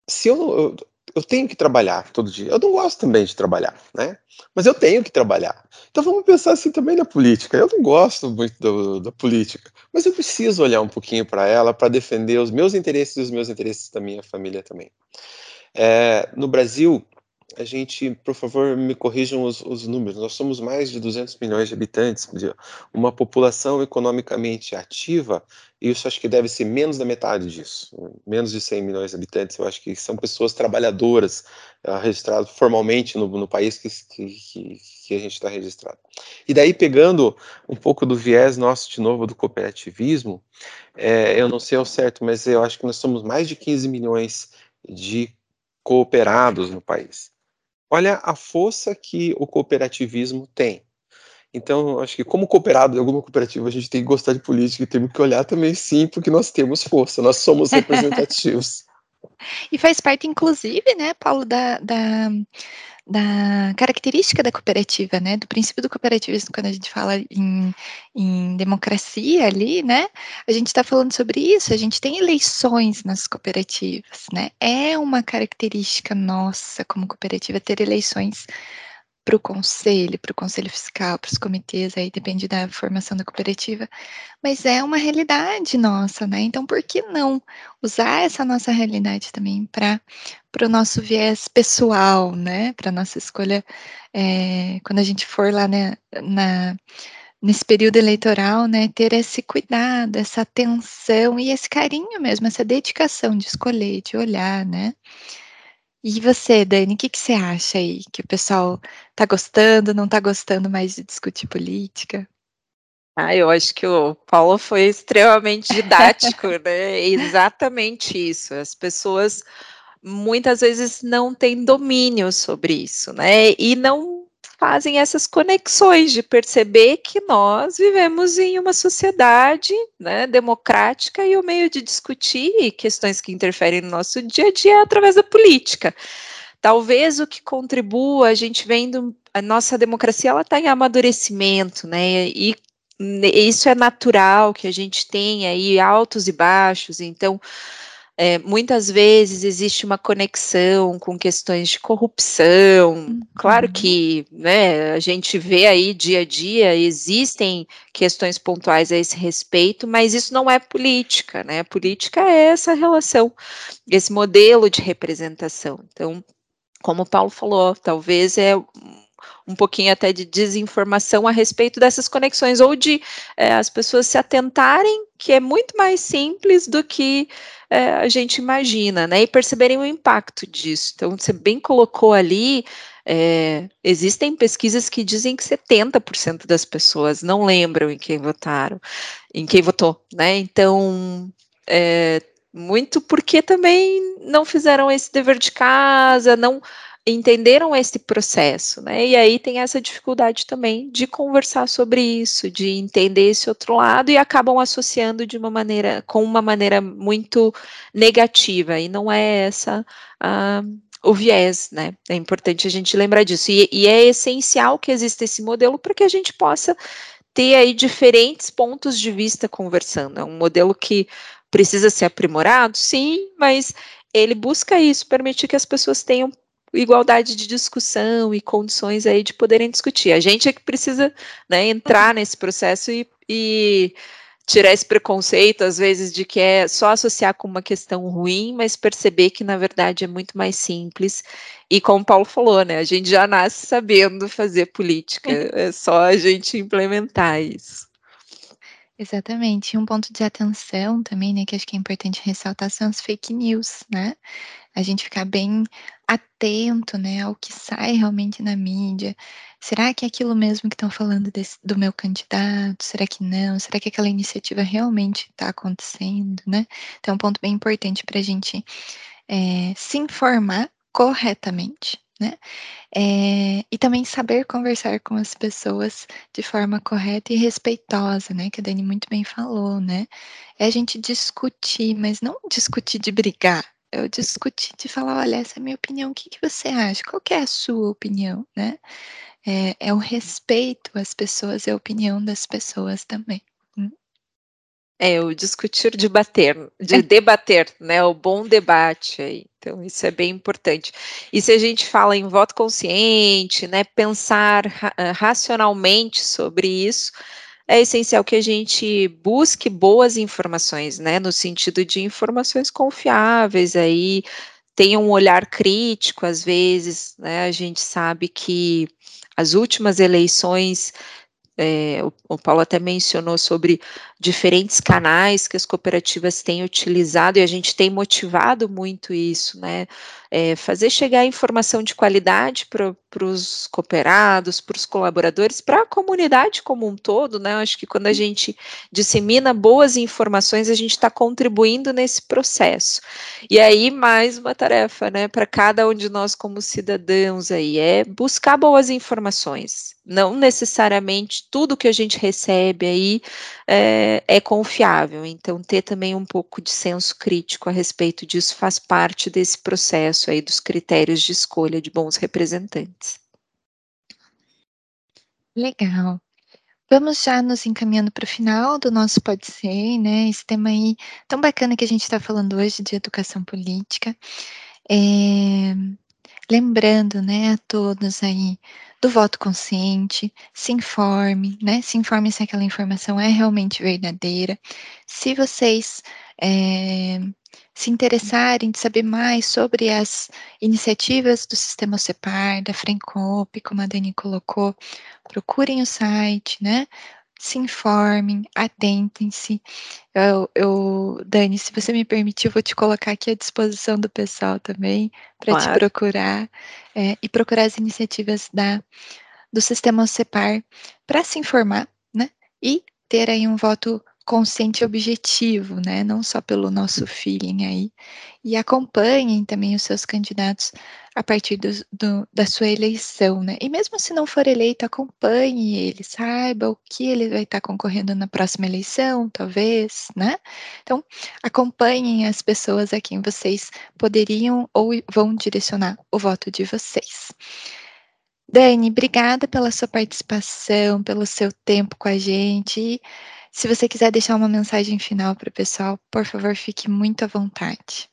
se eu, eu, eu, tenho que trabalhar todo dia, eu não gosto também de trabalhar, né? Mas eu tenho que trabalhar. Então vamos pensar assim também na política. Eu não gosto muito do, da política, mas eu preciso olhar um pouquinho para ela para defender os meus interesses e os meus interesses da minha família também. É, no Brasil, a gente, por favor, me corrijam os, os, números. Nós somos mais de 200 milhões de habitantes, uma população economicamente ativa, e isso acho que deve ser menos da metade disso, menos de 100 milhões de habitantes. Eu acho que são pessoas trabalhadoras uh, registradas formalmente no, no país que, que, que, a gente está registrado. E daí, pegando um pouco do viés nosso, de novo, do cooperativismo, é, eu não sei ao certo, mas eu acho que nós somos mais de 15 milhões de cooperados no país. Olha a força que o cooperativismo tem. Então, acho que como cooperado de alguma cooperativa, a gente tem que gostar de política e temos que olhar também sim, porque nós temos força, nós somos representativos. e faz parte, inclusive, né, Paulo, da, da da característica da cooperativa, né, do princípio do cooperativismo, quando a gente fala em, em democracia ali, né, a gente está falando sobre isso, a gente tem eleições nas cooperativas, né, é uma característica nossa como cooperativa ter eleições para o conselho, para o conselho fiscal, para os comitês, aí depende da formação da cooperativa, mas é uma realidade nossa, né? Então, por que não usar essa nossa realidade também para o nosso viés pessoal, né? Para nossa escolha, é, quando a gente for lá né, na, nesse período eleitoral, né? Ter esse cuidado, essa atenção e esse carinho mesmo, essa dedicação de escolher, de olhar, né? E você, Dani, o que, que você acha aí? Que o pessoal tá gostando, não tá gostando mais de discutir política? Ah, eu acho que o Paulo foi extremamente didático, né? Exatamente isso. As pessoas muitas vezes não têm domínio sobre isso, né? E não fazem essas conexões de perceber que nós vivemos em uma sociedade né, democrática e o meio de discutir questões que interferem no nosso dia a dia é através da política. Talvez o que contribua, a gente vendo a nossa democracia, ela está em amadurecimento, né? E isso é natural que a gente tenha aí altos e baixos, então é, muitas vezes existe uma conexão com questões de corrupção. Uhum. Claro que né, a gente vê aí dia a dia, existem questões pontuais a esse respeito, mas isso não é política, né? política é essa relação, esse modelo de representação. Então, como o Paulo falou, talvez é um pouquinho até de desinformação a respeito dessas conexões, ou de é, as pessoas se atentarem que é muito mais simples do que é, a gente imagina, né? E perceberem o impacto disso. Então, você bem colocou ali. É, existem pesquisas que dizem que 70% das pessoas não lembram em quem votaram, em quem votou, né? Então, é, muito porque também não fizeram esse dever de casa, não entenderam esse processo, né? E aí tem essa dificuldade também de conversar sobre isso, de entender esse outro lado e acabam associando de uma maneira, com uma maneira muito negativa, e não é essa a, o viés, né? É importante a gente lembrar disso. E, e é essencial que exista esse modelo para que a gente possa ter aí diferentes pontos de vista conversando. É um modelo que precisa ser aprimorado, sim, mas ele busca isso, permitir que as pessoas tenham igualdade de discussão e condições aí de poderem discutir. A gente é que precisa né, entrar nesse processo e, e, tirar esse preconceito, às vezes, de que é só associar com uma questão ruim, mas perceber que, na verdade, é muito mais simples. E como o Paulo falou, né, a gente já nasce sabendo fazer política, é só a gente implementar isso. Exatamente. E um ponto de atenção também, né, que acho que é importante ressaltar são as fake news, né? A gente ficar bem atento, né, ao que sai realmente na mídia. Será que é aquilo mesmo que estão falando desse, do meu candidato? Será que não? Será que aquela iniciativa realmente está acontecendo, né? Então, é um ponto bem importante para a gente é, se informar corretamente, né? É, e também saber conversar com as pessoas de forma correta e respeitosa, né? Que a Dani muito bem falou, né? É a gente discutir, mas não discutir de brigar. Eu discutir de falar, olha, essa é a minha opinião, o que, que você acha? Qual que é a sua opinião, né? É, é o respeito às pessoas e a opinião das pessoas também. É, o discutir, debater, de é. debater, né? O bom debate aí. Então, isso é bem importante. E se a gente fala em voto consciente, né? Pensar ra ah, racionalmente sobre isso, é essencial que a gente busque boas informações, né? No sentido de informações confiáveis aí, tenha um olhar crítico, às vezes, né? A gente sabe que as últimas eleições é, o, o, Paulo até mencionou sobre diferentes canais que as cooperativas têm utilizado e a gente tem motivado muito isso, né? É, fazer chegar informação de qualidade para os cooperados, para os colaboradores, para a comunidade como um todo, né? Acho que quando a gente dissemina boas informações, a gente está contribuindo nesse processo. E aí, mais uma tarefa, né, para cada um de nós como cidadãos aí, é buscar boas informações. Não necessariamente tudo que a gente recebe aí é, é, confiável. Então, ter também um pouco de senso crítico a respeito disso faz parte desse processo aí dos critérios de escolha de bons representantes. Legal. Vamos já nos encaminhando para o final do nosso Pode Ser, né? Esse tema aí tão bacana que a gente está falando hoje de educação política. É, lembrando, né, a todos aí do voto consciente, se informe, né? Se informe se aquela informação é realmente verdadeira. Se vocês é, se interessarem de saber mais sobre as iniciativas do Sistema CEPAR, da FRENCOP, como a Dani colocou, procurem o site, né? Se informem, atentem-se. Eu, eu, Dani, se você me permitir, eu vou te colocar aqui à disposição do pessoal também, para claro. te procurar é, e procurar as iniciativas da, do sistema CEPAR para se informar, né? E ter aí um voto consciente e objetivo, né? Não só pelo nosso feeling aí. E acompanhem também os seus candidatos a partir do, do, da sua eleição, né? E mesmo se não for eleito, acompanhe ele, saiba o que ele vai estar concorrendo na próxima eleição, talvez, né? Então, acompanhem as pessoas a quem vocês poderiam ou vão direcionar o voto de vocês. Dani, obrigada pela sua participação, pelo seu tempo com a gente. Se você quiser deixar uma mensagem final para o pessoal, por favor, fique muito à vontade.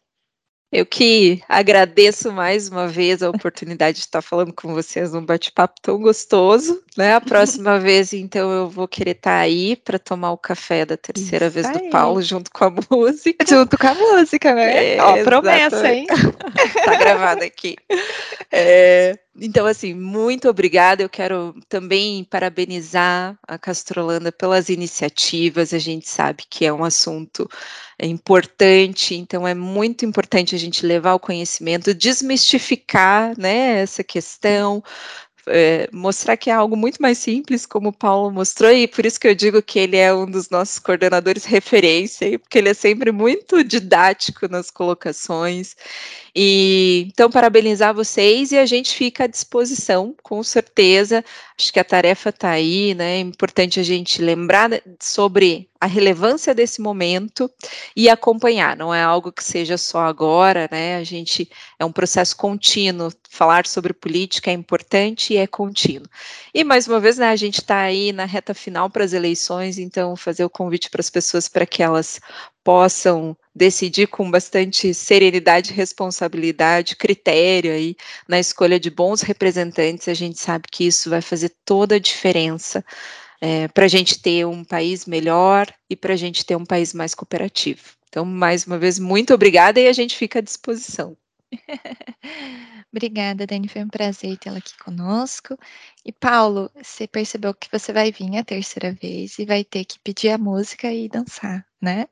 Eu que agradeço mais uma vez a oportunidade de estar falando com vocês num bate-papo tão gostoso, né? A próxima vez, então, eu vou querer estar aí para tomar o café da terceira Isso vez aí. do Paulo junto com a música. Junto com a música, né? É, Ó, promessa, hein? tá gravado aqui. É, então, assim, muito obrigada. Eu quero também parabenizar a Castrolanda pelas iniciativas. A gente sabe que é um assunto importante, então é muito importante a gente levar o conhecimento, desmistificar né, essa questão, é, mostrar que é algo muito mais simples, como o Paulo mostrou, e por isso que eu digo que ele é um dos nossos coordenadores referência, porque ele é sempre muito didático nas colocações. E então parabenizar vocês e a gente fica à disposição, com certeza. Acho que a tarefa está aí, né? É importante a gente lembrar sobre a relevância desse momento e acompanhar. Não é algo que seja só agora, né? A gente é um processo contínuo. Falar sobre política é importante e é contínuo. E mais uma vez, né? A gente está aí na reta final para as eleições, então fazer o convite para as pessoas para que elas possam decidir com bastante serenidade, responsabilidade, critério aí na escolha de bons representantes, a gente sabe que isso vai fazer toda a diferença é, para a gente ter um país melhor e para a gente ter um país mais cooperativo. Então, mais uma vez, muito obrigada e a gente fica à disposição. Obrigada, Dani. Foi um prazer tê-la aqui conosco. E, Paulo, você percebeu que você vai vir a terceira vez e vai ter que pedir a música e dançar, né?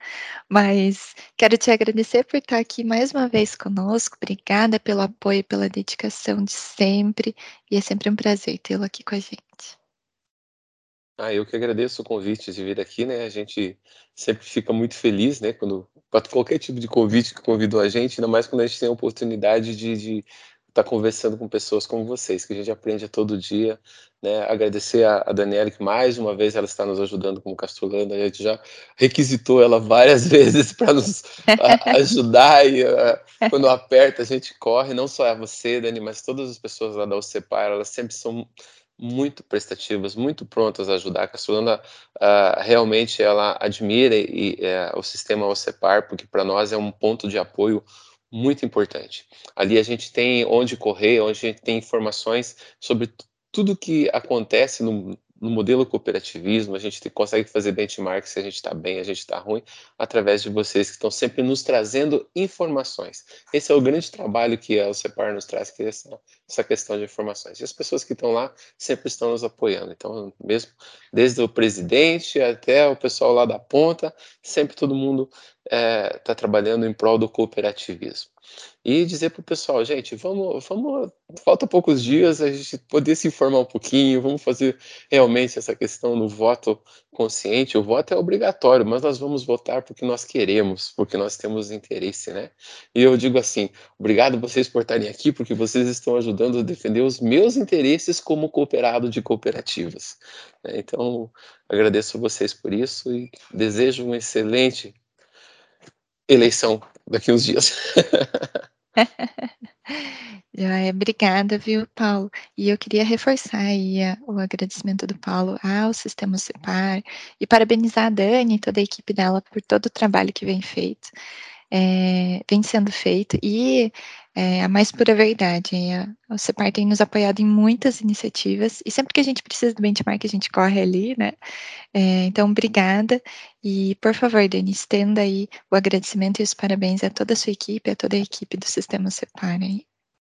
Mas quero te agradecer por estar aqui mais uma vez conosco. Obrigada pelo apoio pela dedicação de sempre. E é sempre um prazer tê-lo aqui com a gente. Ah, eu que agradeço o convite de vir aqui, né? A gente sempre fica muito feliz, né? Quando qualquer tipo de convite que convidou a gente, ainda mais quando a gente tem a oportunidade de, estar tá conversando com pessoas como vocês, que a gente aprende a todo dia, né? Agradecer a, a Daniela, que mais uma vez ela está nos ajudando como Castrolanda, a gente já requisitou ela várias vezes para nos a, ajudar e a, quando aperta a gente corre, não só a você, Dani, mas todas as pessoas lá da OCEPAR, elas sempre são muito prestativas, muito prontas a ajudar. A Castrolanda uh, realmente ela admira e, uh, o sistema OCEPAR, porque para nós é um ponto de apoio muito importante. Ali a gente tem onde correr, onde a gente tem informações sobre tudo que acontece no, no modelo cooperativismo, a gente consegue fazer benchmark se a gente está bem, a gente está ruim, através de vocês que estão sempre nos trazendo informações. Esse é o grande trabalho que a CEPAR nos traz, que é essa, essa questão de informações. E as pessoas que estão lá sempre estão nos apoiando. Então, mesmo desde o presidente até o pessoal lá da ponta, sempre todo mundo está é, tá trabalhando em prol do cooperativismo e dizer para o pessoal, gente, vamos, vamos, falta poucos dias a gente poder se informar um pouquinho, vamos fazer realmente essa questão no voto consciente. O voto é obrigatório, mas nós vamos votar porque nós queremos, porque nós temos interesse, né? E eu digo assim, obrigado vocês por estarem aqui, porque vocês estão ajudando a defender os meus interesses como cooperado de cooperativas. Né? Então, agradeço a vocês por isso e desejo um excelente eleição daqui uns dias. obrigada, viu, Paulo? E eu queria reforçar aí o agradecimento do Paulo ao Sistema CEPAR e parabenizar a Dani e toda a equipe dela por todo o trabalho que vem feito, é, vem sendo feito. E é, a mais pura verdade, a, o CEPAR tem nos apoiado em muitas iniciativas e sempre que a gente precisa do benchmark, a gente corre ali, né? É, então, obrigada. E, por favor, Dani, estenda aí o agradecimento e os parabéns a toda a sua equipe, a toda a equipe do Sistema Separa aí.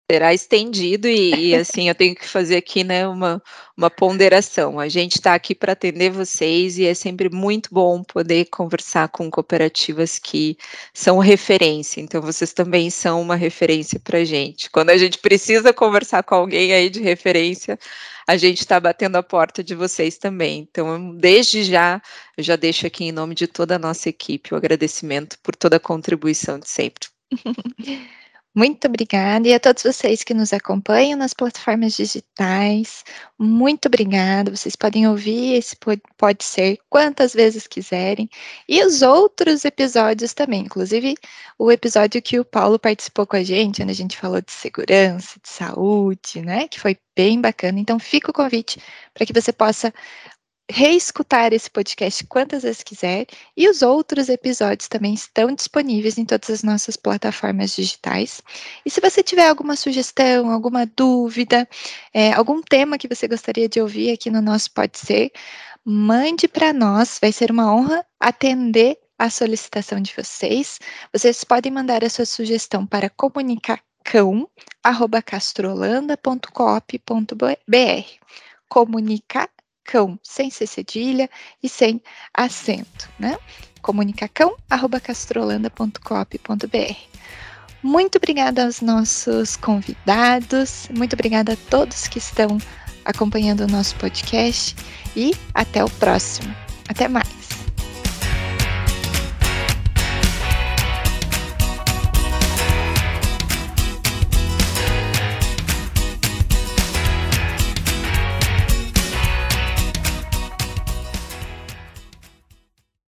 Será estendido e, e, assim eu tenho que fazer aqui né, uma, uma ponderação. A gente está aqui para atender vocês e é sempre muito bom poder conversar com cooperativas que são referência. Então vocês também são uma referência para a gente. Quando a gente precisa conversar com alguém aí de referência, a gente está batendo a porta de vocês também. Então, desde já, eu já deixo aqui em nome de toda a nossa equipe o agradecimento por toda a contribuição de sempre. Muito obrigada. E a todos vocês que nos acompanham nas plataformas digitais, muito obrigada. Vocês podem ouvir esse pode ser quantas vezes quiserem. E os outros episódios também, inclusive o episódio que o Paulo participou com a gente, onde a gente falou de segurança, de saúde, né? Que foi bem bacana. Então, fica o convite para que você possa reescutar esse podcast quantas vezes quiser e os outros episódios também estão disponíveis em todas as nossas plataformas digitais. E se você tiver alguma sugestão, alguma dúvida, é, algum tema que você gostaria de ouvir aqui no nosso Pode Ser, mande para nós, vai ser uma honra atender a solicitação de vocês. Vocês podem mandar a sua sugestão para comunicar.castrolanda.coop.br comunicar cão, sem ser cedilha e sem acento, né? comunicacão@castrolanda.coop.br. Muito obrigada aos nossos convidados, muito obrigada a todos que estão acompanhando o nosso podcast e até o próximo. Até mais.